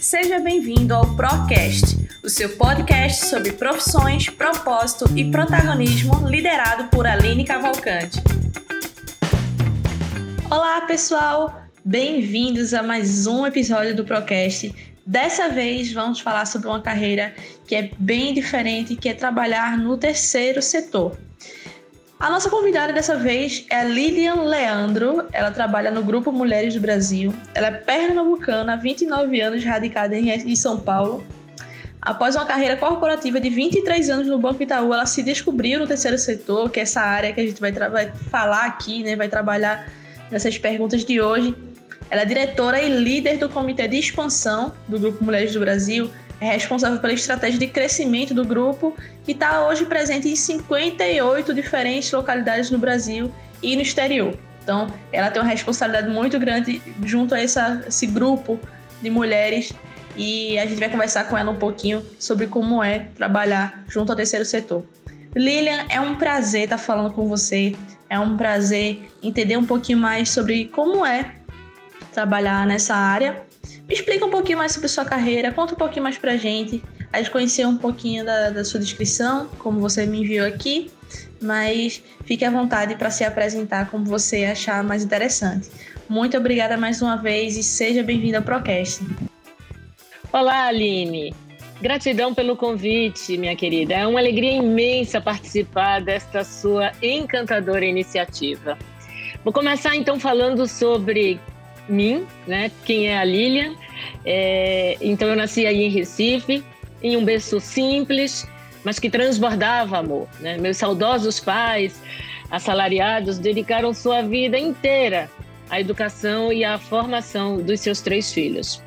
Seja bem-vindo ao Procast, o seu podcast sobre profissões, propósito e protagonismo, liderado por Aline Cavalcante. Olá, pessoal! Bem-vindos a mais um episódio do Procast. Dessa vez vamos falar sobre uma carreira que é bem diferente, que é trabalhar no terceiro setor. A nossa convidada dessa vez é a Lilian Leandro. Ela trabalha no Grupo Mulheres do Brasil. Ela é pernambucana, há 29 anos, radicada em São Paulo. Após uma carreira corporativa de 23 anos no Banco Itaú, ela se descobriu no terceiro setor, que é essa área que a gente vai, vai falar aqui, né? vai trabalhar nessas perguntas de hoje. Ela é diretora e líder do Comitê de Expansão do Grupo Mulheres do Brasil é responsável pela estratégia de crescimento do grupo, que está hoje presente em 58 diferentes localidades no Brasil e no exterior. Então, ela tem uma responsabilidade muito grande junto a essa, esse grupo de mulheres e a gente vai conversar com ela um pouquinho sobre como é trabalhar junto ao terceiro setor. Lilian, é um prazer estar falando com você, é um prazer entender um pouquinho mais sobre como é trabalhar nessa área explica um pouquinho mais sobre sua carreira, conta um pouquinho mais pra gente. A gente conheceu um pouquinho da, da sua descrição, como você me enviou aqui, mas fique à vontade para se apresentar como você achar mais interessante. Muito obrigada mais uma vez e seja bem-vinda ao Procast. Olá, Aline. Gratidão pelo convite, minha querida. É uma alegria imensa participar desta sua encantadora iniciativa. Vou começar então falando sobre mim, né? Quem é a Lilian. É, então eu nasci aí em Recife, em um berço simples, mas que transbordava amor. Né? Meus saudosos pais, assalariados, dedicaram sua vida inteira à educação e à formação dos seus três filhos.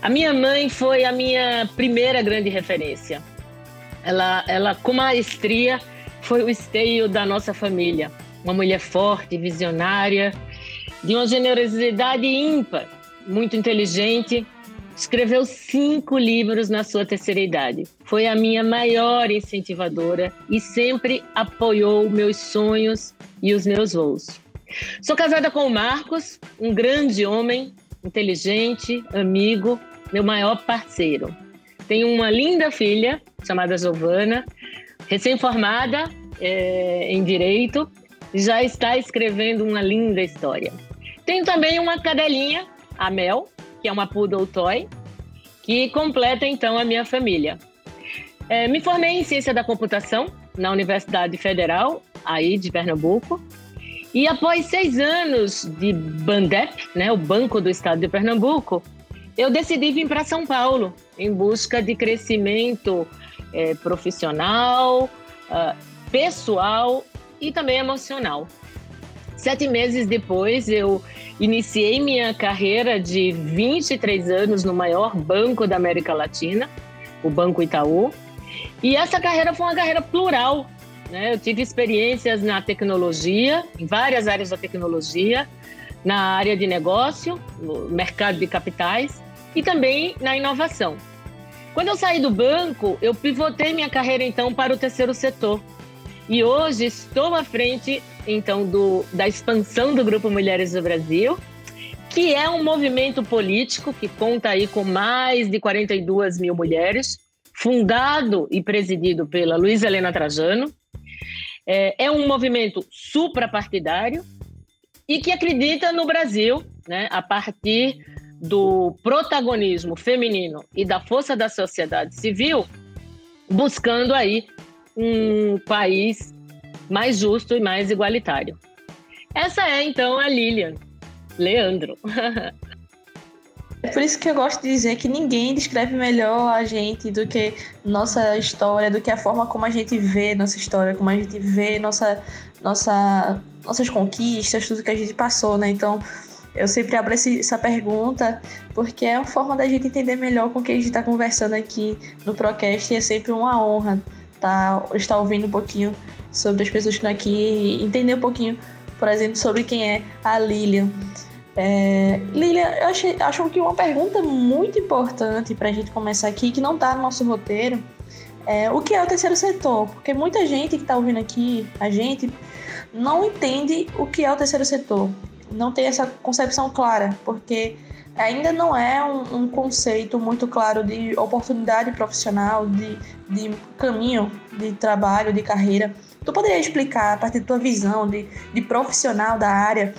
A minha mãe foi a minha primeira grande referência. Ela, ela com maestria, foi o esteio da nossa família. Uma mulher forte, visionária, de uma generosidade ímpar, muito inteligente. Escreveu cinco livros na sua terceira idade. Foi a minha maior incentivadora e sempre apoiou meus sonhos e os meus voos. Sou casada com o Marcos, um grande homem, inteligente, amigo, meu maior parceiro. Tenho uma linda filha chamada Giovana, recém-formada é, em Direito, já está escrevendo uma linda história. Tenho também uma cadelinha, a Mel, que é uma poodle toy, que completa então a minha família. É, me formei em ciência da computação na Universidade Federal, aí de Pernambuco. E após seis anos de Bandep, né, o Banco do Estado de Pernambuco, eu decidi vir para São Paulo em busca de crescimento é, profissional, uh, pessoal e também emocional. Sete meses depois, eu iniciei minha carreira de 23 anos no maior banco da América Latina, o Banco Itaú. E essa carreira foi uma carreira plural. Né? Eu tive experiências na tecnologia, em várias áreas da tecnologia, na área de negócio, no mercado de capitais e também na inovação. Quando eu saí do banco, eu pivotei minha carreira então para o terceiro setor. E hoje estou à frente então do, da expansão do Grupo Mulheres do Brasil, que é um movimento político que conta aí com mais de 42 mil mulheres, fundado e presidido pela Luísa Helena Trajano. É, é um movimento suprapartidário e que acredita no Brasil, né, a partir do protagonismo feminino e da força da sociedade civil, buscando aí um país mais justo e mais igualitário. Essa é então a Lilian Leandro. É por isso que eu gosto de dizer que ninguém descreve melhor a gente do que nossa história, do que a forma como a gente vê nossa história, como a gente vê nossa, nossa, nossas conquistas, tudo que a gente passou, né? Então, eu sempre abro esse, essa pergunta porque é uma forma da gente entender melhor com quem a gente está conversando aqui no Procast e é sempre uma honra tá, estar ouvindo um pouquinho sobre as pessoas que estão aqui entender um pouquinho, por exemplo, sobre quem é a Lilian. É, Lilian, eu achei, acho que uma pergunta muito importante para a gente começar aqui, que não está no nosso roteiro, é o que é o terceiro setor? Porque muita gente que está ouvindo aqui, a gente, não entende o que é o terceiro setor. não tem essa concepção clara, porque ainda não é um, um, conceito muito claro de oportunidade profissional, de, de caminho de trabalho, de carreira. Tu poderia explicar, a partir da tua visão de, de profissional da área,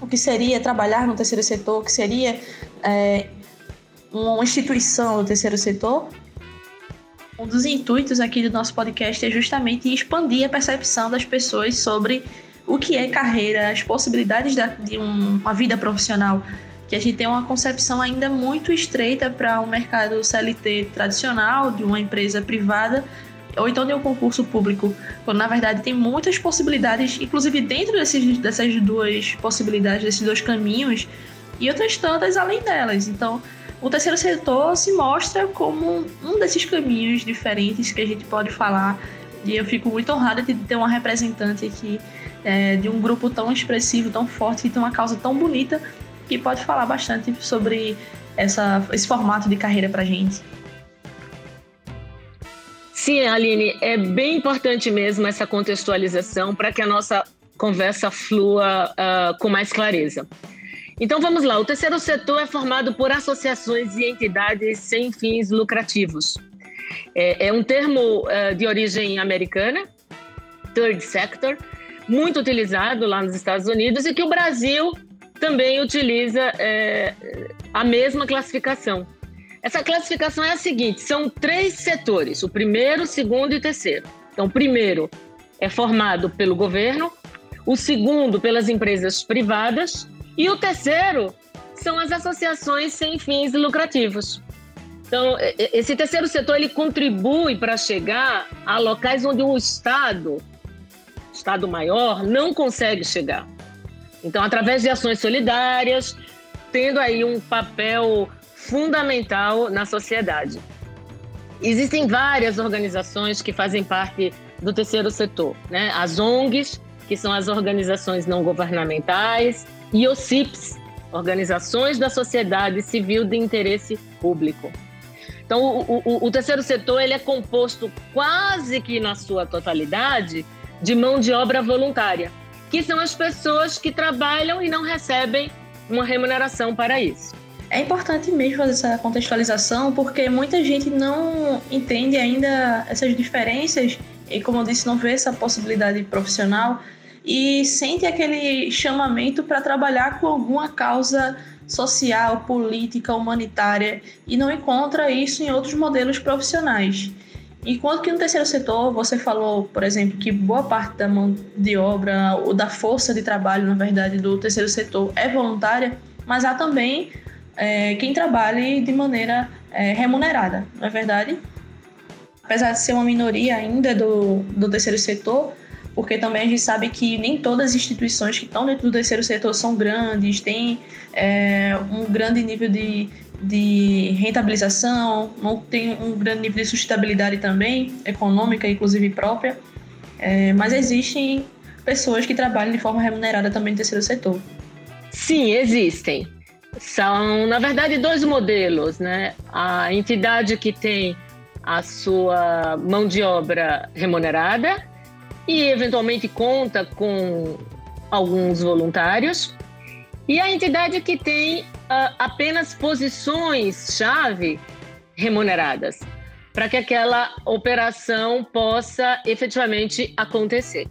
o que seria trabalhar no terceiro setor, o que seria é, uma instituição do terceiro setor? Um dos intuitos aqui do nosso podcast é justamente expandir a percepção das pessoas sobre o que é carreira, as possibilidades de uma vida profissional que a gente tem uma concepção ainda muito estreita para o um mercado CLT tradicional, de uma empresa privada, ou então de um concurso público, quando na verdade tem muitas possibilidades, inclusive dentro desses, dessas duas possibilidades, desses dois caminhos, e outras tantas além delas. Então, o terceiro setor se mostra como um desses caminhos diferentes que a gente pode falar, e eu fico muito honrada de ter uma representante aqui é, de um grupo tão expressivo, tão forte, que tem uma causa tão bonita que pode falar bastante sobre essa, esse formato de carreira para gente. Sim, Aline, é bem importante mesmo essa contextualização para que a nossa conversa flua uh, com mais clareza. Então vamos lá, o terceiro setor é formado por associações e entidades sem fins lucrativos. É, é um termo uh, de origem americana, third sector, muito utilizado lá nos Estados Unidos e que o Brasil também utiliza é, a mesma classificação. Essa classificação é a seguinte: são três setores, o primeiro, o segundo e o terceiro. Então, o primeiro é formado pelo governo, o segundo pelas empresas privadas e o terceiro são as associações sem fins lucrativos. Então, esse terceiro setor ele contribui para chegar a locais onde o Estado, Estado maior, não consegue chegar. Então, através de ações solidárias, tendo aí um papel fundamental na sociedade. Existem várias organizações que fazem parte do terceiro setor, né? As ONGs, que são as organizações não governamentais, e os CIPs, organizações da sociedade civil de interesse público. Então, o, o, o terceiro setor ele é composto quase que na sua totalidade de mão de obra voluntária que são as pessoas que trabalham e não recebem uma remuneração para isso. É importante mesmo fazer essa contextualização, porque muita gente não entende ainda essas diferenças e, como eu disse, não vê essa possibilidade profissional e sente aquele chamamento para trabalhar com alguma causa social, política, humanitária e não encontra isso em outros modelos profissionais. Enquanto que no terceiro setor, você falou, por exemplo, que boa parte da mão de obra ou da força de trabalho, na verdade, do terceiro setor é voluntária, mas há também é, quem trabalhe de maneira é, remunerada, não é verdade? Apesar de ser uma minoria ainda do, do terceiro setor, porque também a gente sabe que nem todas as instituições que estão dentro do terceiro setor são grandes, têm é, um grande nível de, de rentabilização, não tem um grande nível de sustentabilidade também, econômica, inclusive própria, é, mas existem pessoas que trabalham de forma remunerada também no terceiro setor. Sim, existem. São, na verdade, dois modelos, né? A entidade que tem a sua mão de obra remunerada e, eventualmente, conta com alguns voluntários, e a entidade que tem uh, apenas posições-chave remuneradas para que aquela operação possa efetivamente acontecer.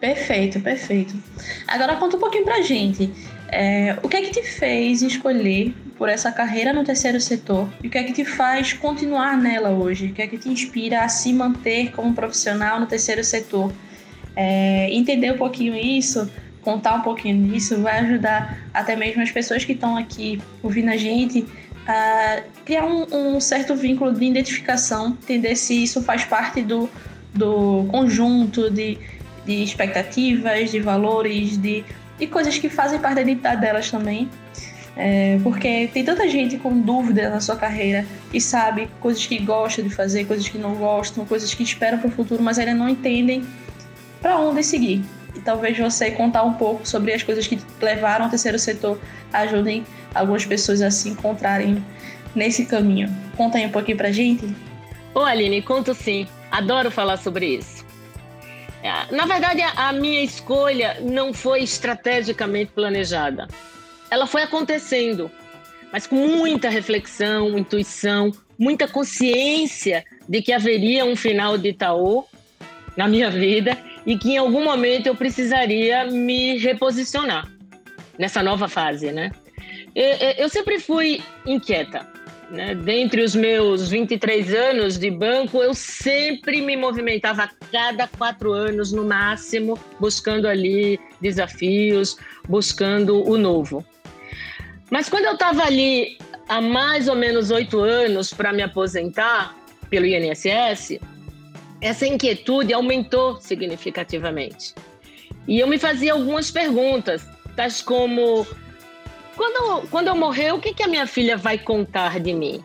Perfeito, perfeito. Agora conta um pouquinho para gente. É, o que é que te fez escolher por essa carreira no terceiro setor? E o que é que te faz continuar nela hoje? O que é que te inspira a se manter como profissional no terceiro setor? É, entender um pouquinho isso contar um pouquinho disso vai ajudar até mesmo as pessoas que estão aqui ouvindo a gente a criar um, um, certo vínculo de identificação, entender se isso faz parte do, do conjunto de, de expectativas, de valores, de, de coisas que fazem parte da identidade delas também. É, porque tem tanta gente com dúvida na sua carreira e sabe coisas que gosta de fazer, coisas que não gostam, coisas que esperam para o futuro, mas ainda não entendem para onde seguir e talvez você contar um pouco sobre as coisas que levaram ao terceiro setor ajudem algumas pessoas a se encontrarem nesse caminho. Conta aí um pouquinho pra gente. Ô Aline, conto sim. Adoro falar sobre isso. Na verdade, a minha escolha não foi estrategicamente planejada. Ela foi acontecendo, mas com muita reflexão, intuição, muita consciência de que haveria um final de Itaú na minha vida e que em algum momento eu precisaria me reposicionar nessa nova fase, né? Eu sempre fui inquieta. Né? Dentre os meus 23 anos de banco, eu sempre me movimentava a cada quatro anos, no máximo, buscando ali desafios, buscando o novo. Mas quando eu estava ali há mais ou menos oito anos para me aposentar pelo INSS, essa inquietude aumentou significativamente. E eu me fazia algumas perguntas, tais como: quando, quando eu morrer, o que, que a minha filha vai contar de mim?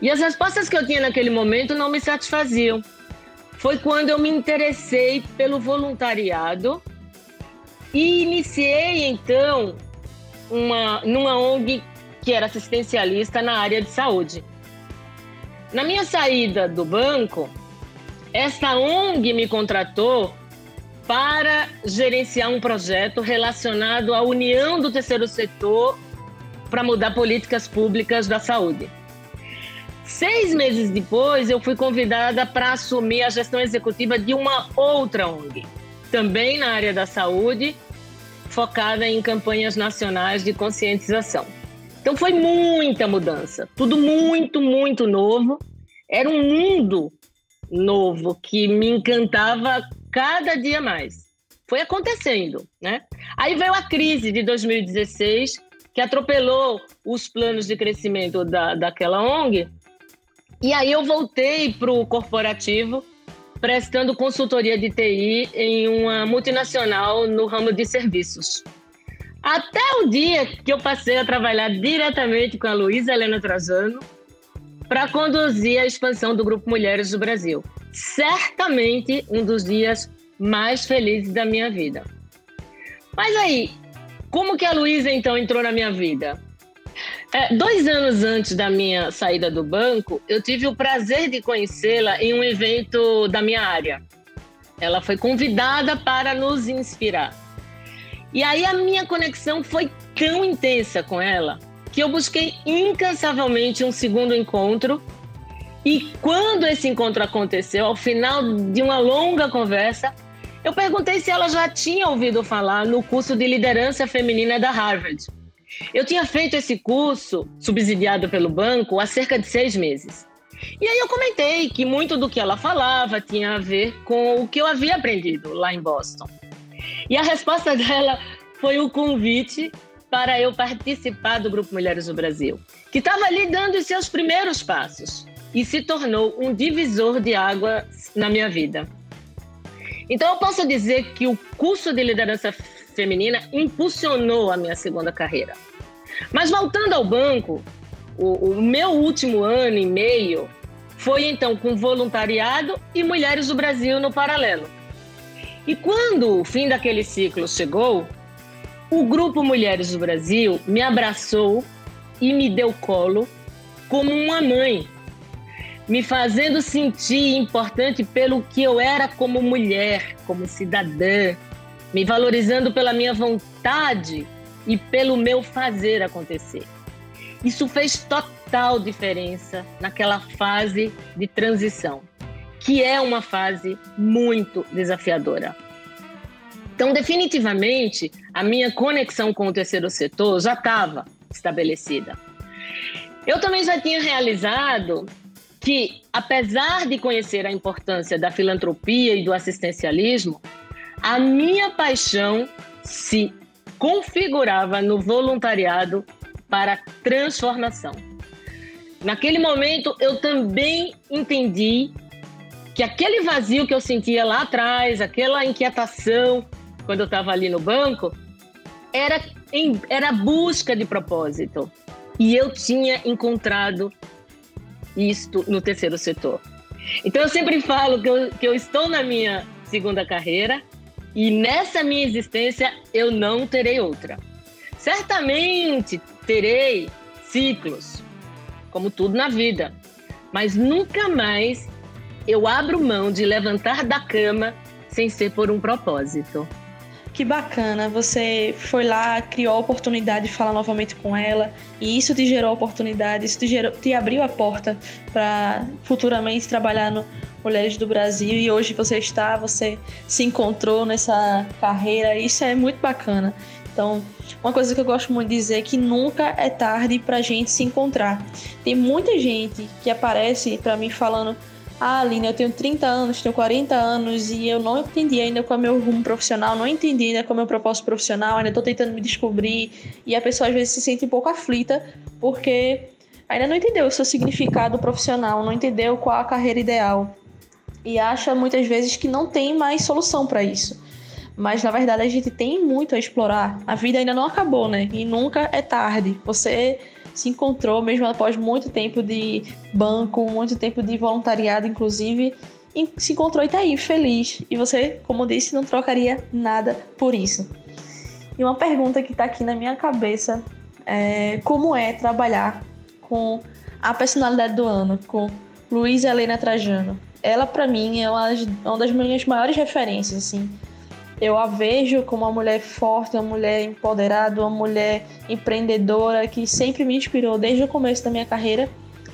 E as respostas que eu tinha naquele momento não me satisfaziam. Foi quando eu me interessei pelo voluntariado e iniciei então uma numa ONG que era assistencialista na área de saúde. Na minha saída do banco, essa ONG me contratou para gerenciar um projeto relacionado à união do terceiro setor para mudar políticas públicas da saúde. Seis meses depois, eu fui convidada para assumir a gestão executiva de uma outra ONG, também na área da saúde, focada em campanhas nacionais de conscientização. Então foi muita mudança, tudo muito, muito novo. Era um mundo novo que me encantava cada dia mais. Foi acontecendo, né? Aí veio a crise de 2016, que atropelou os planos de crescimento da, daquela ONG. E aí eu voltei para o corporativo, prestando consultoria de TI em uma multinacional no ramo de serviços. Até o dia que eu passei a trabalhar diretamente com a Luísa Helena Trajano para conduzir a expansão do Grupo Mulheres do Brasil certamente um dos dias mais felizes da minha vida. Mas aí, como que a Luísa então entrou na minha vida? É, dois anos antes da minha saída do banco, eu tive o prazer de conhecê-la em um evento da minha área. Ela foi convidada para nos inspirar. E aí a minha conexão foi tão intensa com ela que eu busquei incansavelmente um segundo encontro e quando esse encontro aconteceu, ao final de uma longa conversa, eu perguntei se ela já tinha ouvido falar no curso de liderança feminina da Harvard. Eu tinha feito esse curso, subsidiado pelo banco, há cerca de seis meses. E aí eu comentei que muito do que ela falava tinha a ver com o que eu havia aprendido lá em Boston. E a resposta dela foi o convite para eu participar do Grupo Mulheres do Brasil, que estava ali dando os seus primeiros passos e se tornou um divisor de água na minha vida. Então, eu posso dizer que o curso de liderança feminina impulsionou a minha segunda carreira. Mas voltando ao banco, o, o meu último ano e meio foi então com voluntariado e Mulheres do Brasil no paralelo. E quando o fim daquele ciclo chegou, o grupo Mulheres do Brasil me abraçou e me deu colo como uma mãe me fazendo sentir importante pelo que eu era como mulher, como cidadã, me valorizando pela minha vontade e pelo meu fazer acontecer. Isso fez total diferença naquela fase de transição, que é uma fase muito desafiadora. Então, definitivamente, a minha conexão com o terceiro setor já estava estabelecida. Eu também já tinha realizado que, apesar de conhecer a importância da filantropia e do assistencialismo, a minha paixão se configurava no voluntariado para transformação. Naquele momento, eu também entendi que aquele vazio que eu sentia lá atrás, aquela inquietação quando eu estava ali no banco, era, em, era busca de propósito. E eu tinha encontrado isto no terceiro setor. Então eu sempre falo que eu, que eu estou na minha segunda carreira e nessa minha existência eu não terei outra. Certamente terei ciclos, como tudo na vida, mas nunca mais eu abro mão de levantar da cama sem ser por um propósito. Que bacana, você foi lá, criou a oportunidade de falar novamente com ela, e isso te gerou oportunidade, isso te, gerou, te abriu a porta para futuramente trabalhar no Mulheres do Brasil, e hoje você está, você se encontrou nessa carreira, isso é muito bacana. Então, uma coisa que eu gosto muito de dizer é que nunca é tarde para a gente se encontrar. Tem muita gente que aparece para mim falando ah, Aline, eu tenho 30 anos, tenho 40 anos e eu não entendi ainda qual é meu rumo profissional, não entendi ainda qual é meu propósito profissional, ainda estou tentando me descobrir. E a pessoa às vezes se sente um pouco aflita porque ainda não entendeu o seu significado profissional, não entendeu qual a carreira ideal. E acha muitas vezes que não tem mais solução para isso. Mas na verdade a gente tem muito a explorar. A vida ainda não acabou, né? E nunca é tarde. Você se encontrou, mesmo após muito tempo de banco, muito tempo de voluntariado, inclusive, se encontrou e tá aí, feliz. E você, como disse, não trocaria nada por isso. E uma pergunta que tá aqui na minha cabeça é como é trabalhar com a personalidade do ano, com Luísa Helena Trajano. Ela, para mim, é uma das minhas maiores referências, assim eu a vejo como uma mulher forte, uma mulher empoderada, uma mulher empreendedora que sempre me inspirou desde o começo da minha carreira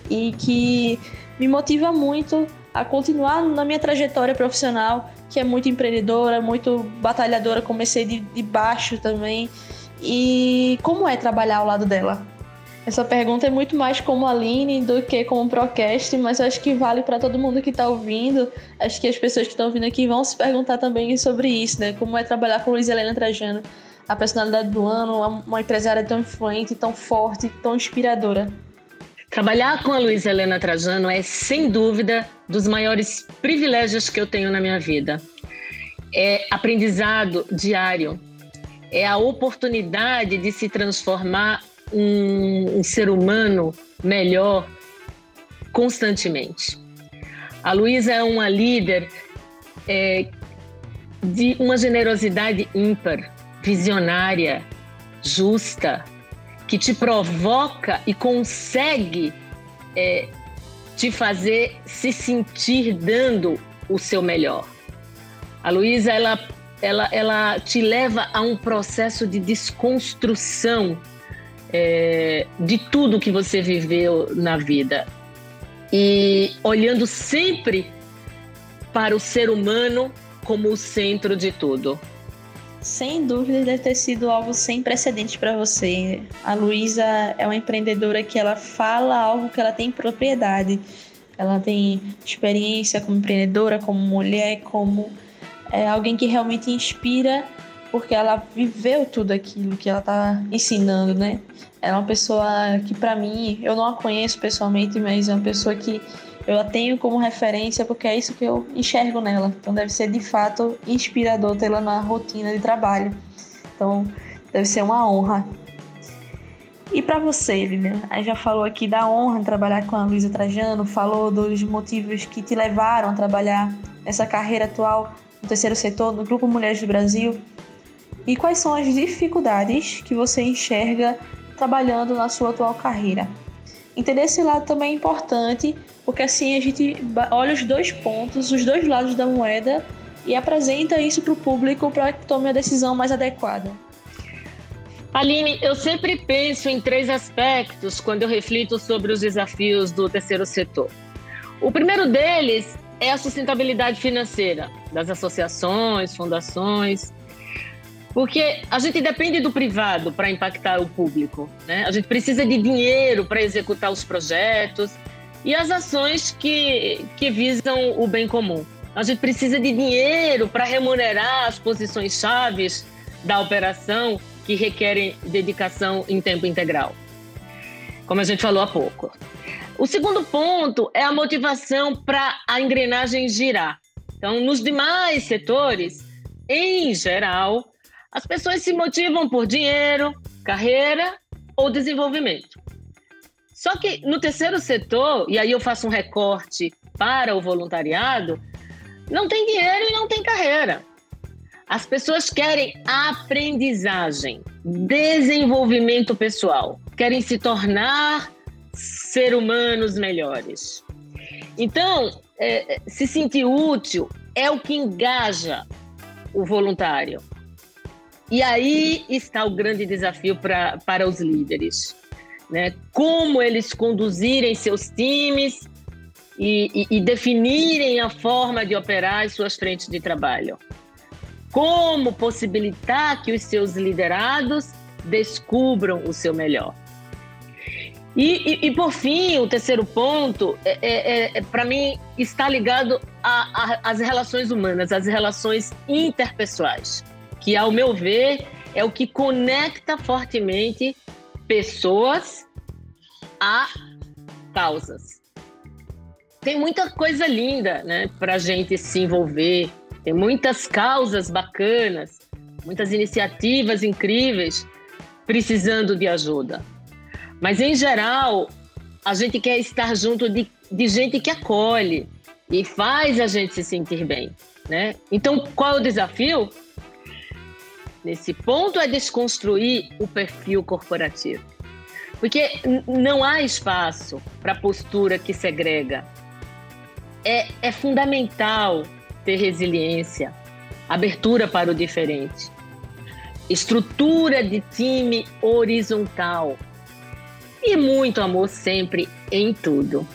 e que me motiva muito a continuar na minha trajetória profissional, que é muito empreendedora, muito batalhadora, comecei de, de baixo também. E como é trabalhar ao lado dela? Essa pergunta é muito mais como Aline do que como Procast, mas eu acho que vale para todo mundo que está ouvindo. Acho que as pessoas que estão ouvindo aqui vão se perguntar também sobre isso, né? Como é trabalhar com Luiz Helena Trajano, a personalidade do ano, uma empresária tão influente, tão forte, tão inspiradora. Trabalhar com a Luiz Helena Trajano é, sem dúvida, dos maiores privilégios que eu tenho na minha vida. É aprendizado diário, é a oportunidade de se transformar um, um ser humano melhor constantemente. A Luísa é uma líder é, de uma generosidade ímpar, visionária, justa, que te provoca e consegue é, te fazer se sentir dando o seu melhor. A Luísa, ela, ela, ela te leva a um processo de desconstrução é, de tudo que você viveu na vida e olhando sempre para o ser humano como o centro de tudo. Sem dúvida deve ter sido algo sem precedentes para você. A Luísa é uma empreendedora que ela fala algo que ela tem propriedade. Ela tem experiência como empreendedora, como mulher, como é, alguém que realmente inspira porque ela viveu tudo aquilo que ela tá ensinando, né? Ela é uma pessoa que para mim, eu não a conheço pessoalmente, mas é uma pessoa que eu a tenho como referência porque é isso que eu enxergo nela. Então deve ser de fato inspirador tê-la na rotina de trabalho. Então deve ser uma honra. E para você, Lilian, a gente já falou aqui da honra de trabalhar com a Luísa Trajano, falou dos motivos que te levaram a trabalhar nessa carreira atual no terceiro setor, no Grupo Mulheres do Brasil. E quais são as dificuldades que você enxerga trabalhando na sua atual carreira? Entender esse lado também é importante, porque assim a gente olha os dois pontos, os dois lados da moeda e apresenta isso para o público para que tome a decisão mais adequada. Aline, eu sempre penso em três aspectos quando eu reflito sobre os desafios do terceiro setor. O primeiro deles é a sustentabilidade financeira das associações, fundações. Porque a gente depende do privado para impactar o público, né? A gente precisa de dinheiro para executar os projetos e as ações que, que visam o bem comum. A gente precisa de dinheiro para remunerar as posições chaves da operação que requerem dedicação em tempo integral, como a gente falou há pouco. O segundo ponto é a motivação para a engrenagem girar. Então, nos demais setores, em geral, as pessoas se motivam por dinheiro, carreira ou desenvolvimento. Só que no terceiro setor, e aí eu faço um recorte para o voluntariado, não tem dinheiro e não tem carreira. As pessoas querem aprendizagem, desenvolvimento pessoal, querem se tornar ser humanos melhores. Então, é, se sentir útil é o que engaja o voluntário. E aí está o grande desafio pra, para os líderes. Né? Como eles conduzirem seus times e, e, e definirem a forma de operar as suas frentes de trabalho. Como possibilitar que os seus liderados descubram o seu melhor. E, e, e, por fim, o terceiro ponto, é, é, é para mim, está ligado às relações humanas, às relações interpessoais, que, ao meu ver, é o que conecta fortemente pessoas a causas. Tem muita coisa linda né, para a gente se envolver, tem muitas causas bacanas, muitas iniciativas incríveis precisando de ajuda. Mas, em geral, a gente quer estar junto de, de gente que acolhe e faz a gente se sentir bem. Né? Então, qual é o desafio? Nesse ponto é desconstruir o perfil corporativo. Porque não há espaço para postura que segrega. É, é fundamental ter resiliência, abertura para o diferente, estrutura de time horizontal e muito amor sempre em tudo.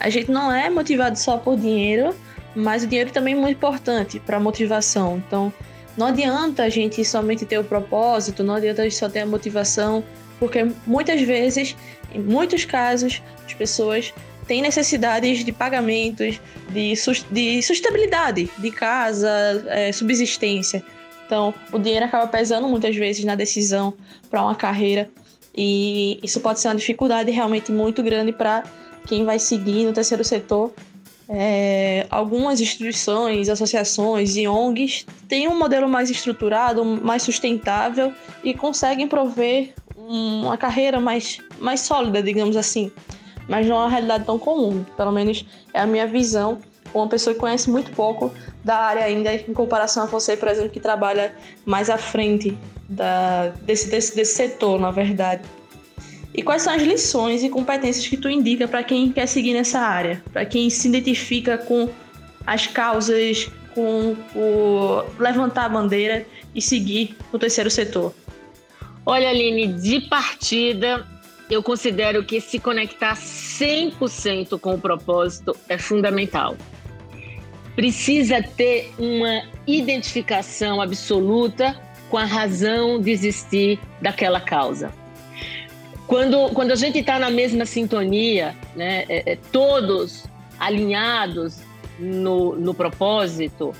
A gente não é motivado só por dinheiro, mas o dinheiro também é muito importante para a motivação. Então, não adianta a gente somente ter o propósito, não adianta a gente só ter a motivação, porque muitas vezes, em muitos casos, as pessoas têm necessidades de pagamentos, de, de sustentabilidade, de casa, é, subsistência. Então, o dinheiro acaba pesando muitas vezes na decisão para uma carreira e isso pode ser uma dificuldade realmente muito grande para quem vai seguir no terceiro setor. É, algumas instituições, associações e ONGs têm um modelo mais estruturado, mais sustentável e conseguem prover uma carreira mais, mais sólida, digamos assim. Mas não é uma realidade tão comum, pelo menos é a minha visão, uma pessoa que conhece muito pouco da área ainda, em comparação a você, por exemplo, que trabalha mais à frente da, desse, desse, desse setor, na verdade. E quais são as lições e competências que tu indica para quem quer seguir nessa área? Para quem se identifica com as causas, com o levantar a bandeira e seguir o terceiro setor? Olha, Aline, de partida, eu considero que se conectar 100% com o propósito é fundamental. Precisa ter uma identificação absoluta com a razão de existir daquela causa. Quando, quando a gente está na mesma sintonia, né, é, é, todos alinhados no, no propósito,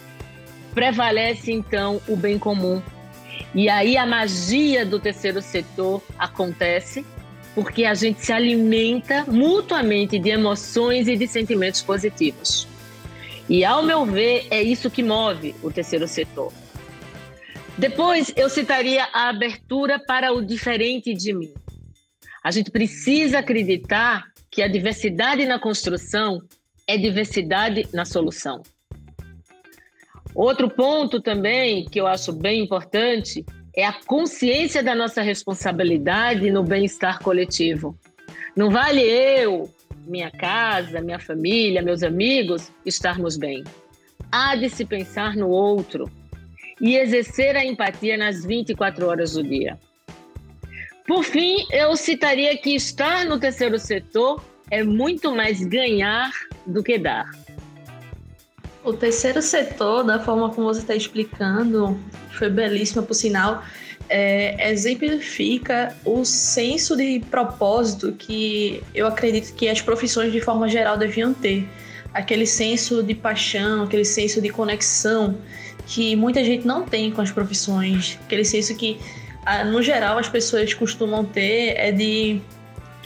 prevalece então o bem comum. E aí a magia do terceiro setor acontece porque a gente se alimenta mutuamente de emoções e de sentimentos positivos. E ao meu ver, é isso que move o terceiro setor. Depois eu citaria a abertura para o diferente de mim. A gente precisa acreditar que a diversidade na construção é diversidade na solução. Outro ponto também que eu acho bem importante é a consciência da nossa responsabilidade no bem-estar coletivo. Não vale eu, minha casa, minha família, meus amigos estarmos bem. Há de se pensar no outro, e exercer a empatia nas 24 horas do dia. Por fim, eu citaria que estar no terceiro setor é muito mais ganhar do que dar. O terceiro setor, da forma como você está explicando, foi belíssima, por sinal, é, exemplifica o senso de propósito que eu acredito que as profissões, de forma geral, deviam ter. Aquele senso de paixão, aquele senso de conexão que muita gente não tem com as profissões. Aquele senso que, no geral, as pessoas costumam ter é de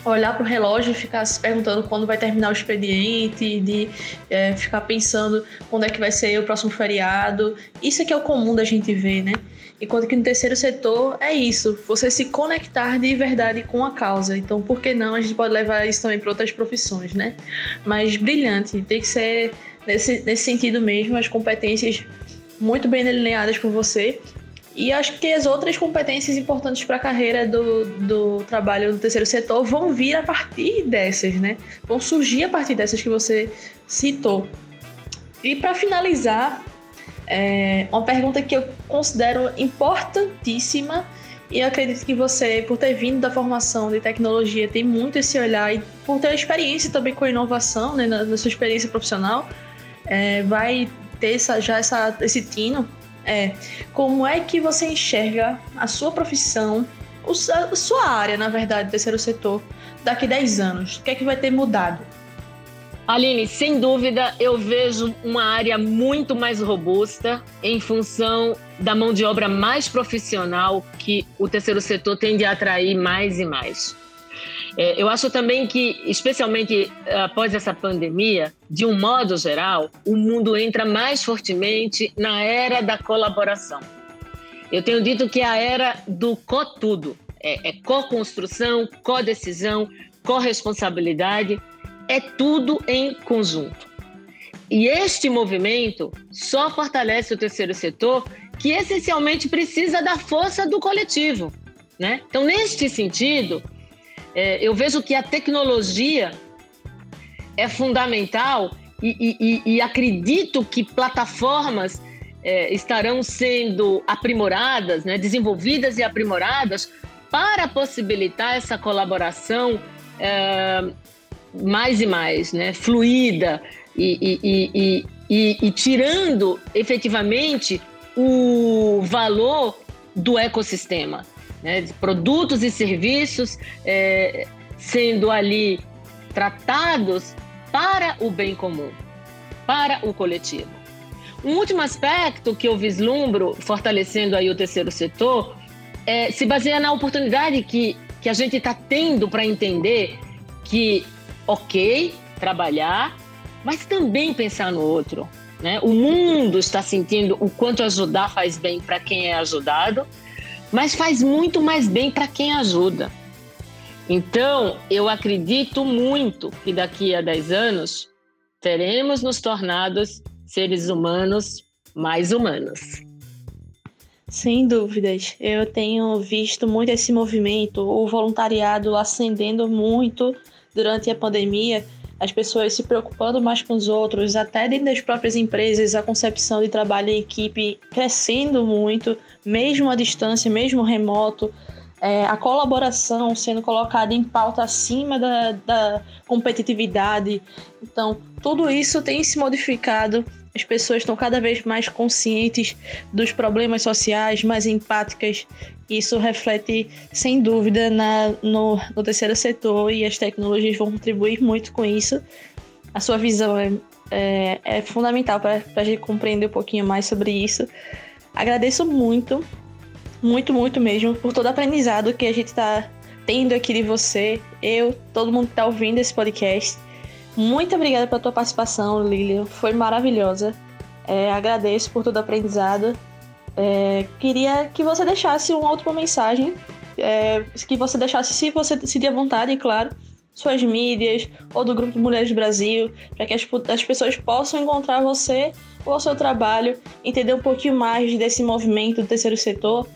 olhar para o relógio e ficar se perguntando quando vai terminar o expediente, de é, ficar pensando quando é que vai ser o próximo feriado. Isso é que é o comum da gente ver, né? Enquanto que no terceiro setor é isso, você se conectar de verdade com a causa. Então, por que não? A gente pode levar isso também para outras profissões, né? Mas brilhante, tem que ser nesse, nesse sentido mesmo, as competências muito bem delineadas por você. E acho que as outras competências importantes para a carreira do, do trabalho no terceiro setor vão vir a partir dessas, né? Vão surgir a partir dessas que você citou. E para finalizar, É uma pergunta que eu considero importantíssima e acredito que você, por ter vindo da formação de tecnologia, tem muito esse olhar e por ter experiência também com inovação, né, na, na sua experiência profissional, é, vai ter essa, já essa, esse tino. É, como é que você enxerga a sua profissão, a sua área, na verdade, terceiro setor, daqui a 10 anos? O que é que vai ter mudado? Aline, sem dúvida, eu vejo uma área muito mais robusta em função da mão de obra mais profissional que o terceiro setor tende a atrair mais e mais. É, eu acho também que, especialmente após essa pandemia, de um modo geral, o mundo entra mais fortemente na era da colaboração. Eu tenho dito que é a era do co-tudo. É, é co-construção, co-decisão, co-responsabilidade é tudo em conjunto. E este movimento só fortalece o terceiro setor, que essencialmente precisa da força do coletivo. Né? Então, neste sentido, é, eu vejo que a tecnologia é fundamental e, e, e acredito que plataformas é, estarão sendo aprimoradas, né, desenvolvidas e aprimoradas para possibilitar essa colaboração é, mais e mais, né, fluida e, e, tirando efetivamente o valor do ecossistema, né, de produtos e serviços é, sendo ali tratados para o bem comum, para o coletivo. Um último aspecto que eu vislumbro, fortalecendo aí o terceiro setor, é, se baseia na oportunidade que, que a gente está tendo para entender que ok, trabalhar, mas também pensar no outro. Né? O mundo está sentindo o quanto ajudar faz bem para quem é ajudado, mas faz muito mais bem para quem ajuda. Então, eu acredito muito que daqui a 10 anos teremos nos tornados seres humanos mais humanos. Sem dúvidas. Eu tenho visto muito esse movimento, o voluntariado ascendendo muito durante a pandemia, as pessoas se preocupando mais com os outros, até dentro das próprias empresas, a concepção de trabalho em equipe crescendo muito, mesmo à distância, mesmo remoto, é, a colaboração sendo colocada em pauta acima da, da competitividade. Então, tudo isso tem se modificado as pessoas estão cada vez mais conscientes dos problemas sociais, mais empáticas. Isso reflete, sem dúvida, na, no, no terceiro setor e as tecnologias vão contribuir muito com isso. A sua visão é, é, é fundamental para a gente compreender um pouquinho mais sobre isso. Agradeço muito, muito, muito mesmo, por todo o aprendizado que a gente está tendo aqui de você, eu, todo mundo que está ouvindo esse podcast. Muito obrigada pela tua participação, Lilian. Foi maravilhosa. É, agradeço por todo o aprendizado. É, queria que você deixasse uma última mensagem. É, que você deixasse, se você decidir à vontade, claro, suas mídias ou do Grupo Mulheres do Brasil, para que as, as pessoas possam encontrar você ou o seu trabalho, entender um pouquinho mais desse movimento do terceiro setor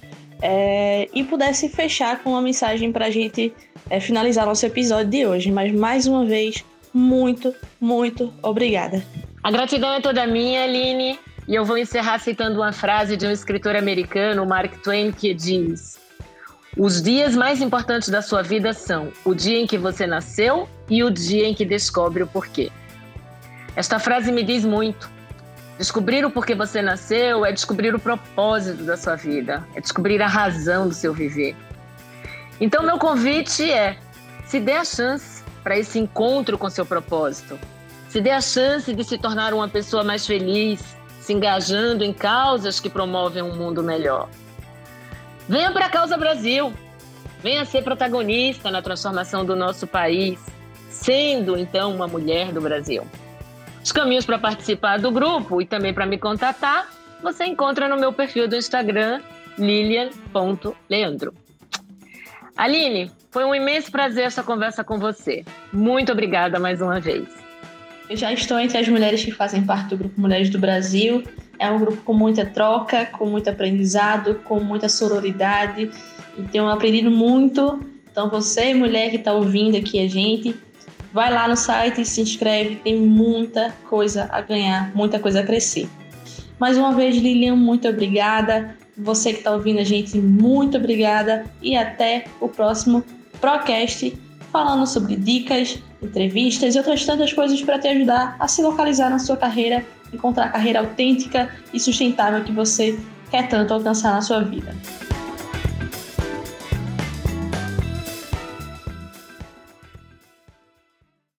é, e pudesse fechar com uma mensagem para a gente é, finalizar nosso episódio de hoje. Mas mais uma vez, muito, muito obrigada. A gratidão é toda minha, Aline. E eu vou encerrar citando uma frase de um escritor americano, Mark Twain, que diz: Os dias mais importantes da sua vida são o dia em que você nasceu e o dia em que descobre o porquê. Esta frase me diz muito. Descobrir o porquê você nasceu é descobrir o propósito da sua vida, é descobrir a razão do seu viver. Então, meu convite é: se dê a chance para esse encontro com seu propósito. Se dê a chance de se tornar uma pessoa mais feliz, se engajando em causas que promovem um mundo melhor. Venha para a Causa Brasil. Venha ser protagonista na transformação do nosso país, sendo então uma mulher do Brasil. Os caminhos para participar do grupo e também para me contatar, você encontra no meu perfil do Instagram, lilian.leandro. Aline, foi um imenso prazer essa conversa com você. Muito obrigada mais uma vez. Eu já estou entre as mulheres que fazem parte do Grupo Mulheres do Brasil. É um grupo com muita troca, com muito aprendizado, com muita sororidade. E tenho aprendido muito. Então, você, mulher que está ouvindo aqui a gente, vai lá no site e se inscreve. Tem muita coisa a ganhar, muita coisa a crescer. Mais uma vez, Lilian, muito obrigada. Você que está ouvindo a gente, muito obrigada. E até o próximo Procast, falando sobre dicas, entrevistas e outras tantas coisas para te ajudar a se localizar na sua carreira, encontrar a carreira autêntica e sustentável que você quer tanto alcançar na sua vida.